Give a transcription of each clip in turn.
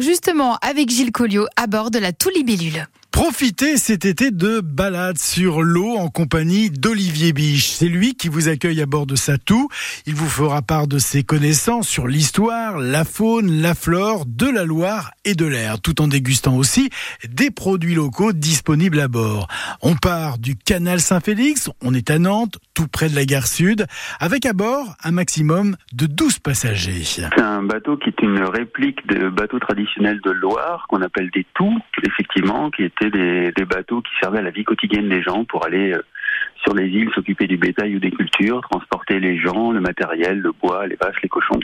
Justement avec Gilles Colliot à bord de la Toulibellule. Profitez cet été de balades sur l'eau en compagnie d'Olivier Biche. C'est lui qui vous accueille à bord de sa toux. Il vous fera part de ses connaissances sur l'histoire, la faune, la flore de la Loire et de l'air, tout en dégustant aussi des produits locaux disponibles à bord. On part du canal Saint-Félix, on est à Nantes, tout près de la gare sud, avec à bord un maximum de 12 passagers. C'est un bateau qui est une réplique de bateaux traditionnels de Loire, qu'on appelle des toux, effectivement, qui était des, bateaux qui servaient à la vie quotidienne des gens pour aller euh, sur les îles s'occuper du bétail ou des cultures, transporter les gens, le matériel, le bois, les vaches, les cochons.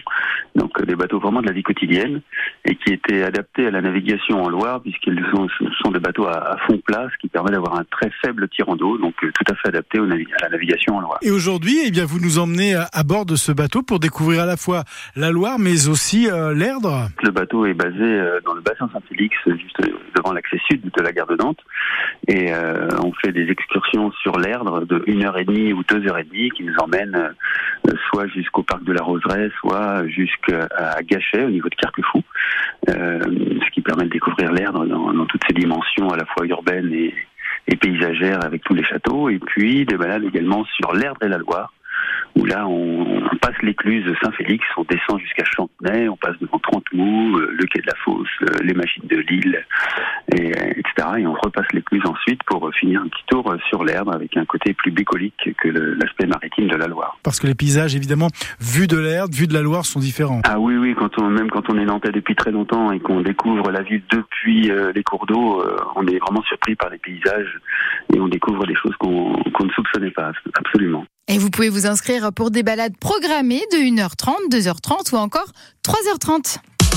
Donc euh, des bateaux vraiment de la vie quotidienne et qui étaient adaptés à la navigation en Loire puisqu'ils sont, sont des bateaux à, fond plat, ce qui permet d'avoir un très faible tirant d'eau, donc euh, tout à fait adapté à la navigation en Loire. Et aujourd'hui, eh bien, vous nous emmenez à bord de ce bateau pour découvrir à la fois la Loire mais aussi l'Erdre. Le bateau est basé dans le bassin Saint-Félix, juste devant l'accès sud de la gare de Nantes. Et euh, on fait des excursions sur l'Erdre de 1 heure et demie ou deux heures et demie qui nous emmènent euh, soit jusqu'au parc de la Roseraie, soit jusqu'à Gachet au niveau de Carquefou, euh, ce qui permet de découvrir dans, dans, toutes ses dimensions à la fois urbaines et, et paysagères avec tous les châteaux, et puis des balades également sur l'Erdre et la Loire où là on, passe l'écluse de Saint-Félix, on descend jusqu'à Chantenay, on passe devant Trentemoux, euh, le quai de la Fosse, euh, les machines de Lille, et, etc. Et on repasse l'écluse ensuite pour finir un petit tour sur l'herbe avec un côté plus bucolique que l'aspect maritime de la Loire. Parce que les paysages, évidemment, vus de l'herbe, vus de la Loire, sont différents. Ah oui, oui, quand on, même quand on est nantais depuis très longtemps et qu'on découvre la ville depuis euh, les cours d'eau, on est vraiment surpris par les paysages et on découvre des choses qu'on ne soupçonnait pas, absolument. Et vous pouvez vous inscrire pour des balades programmées de 1h30, 2h30 ou encore 3h30.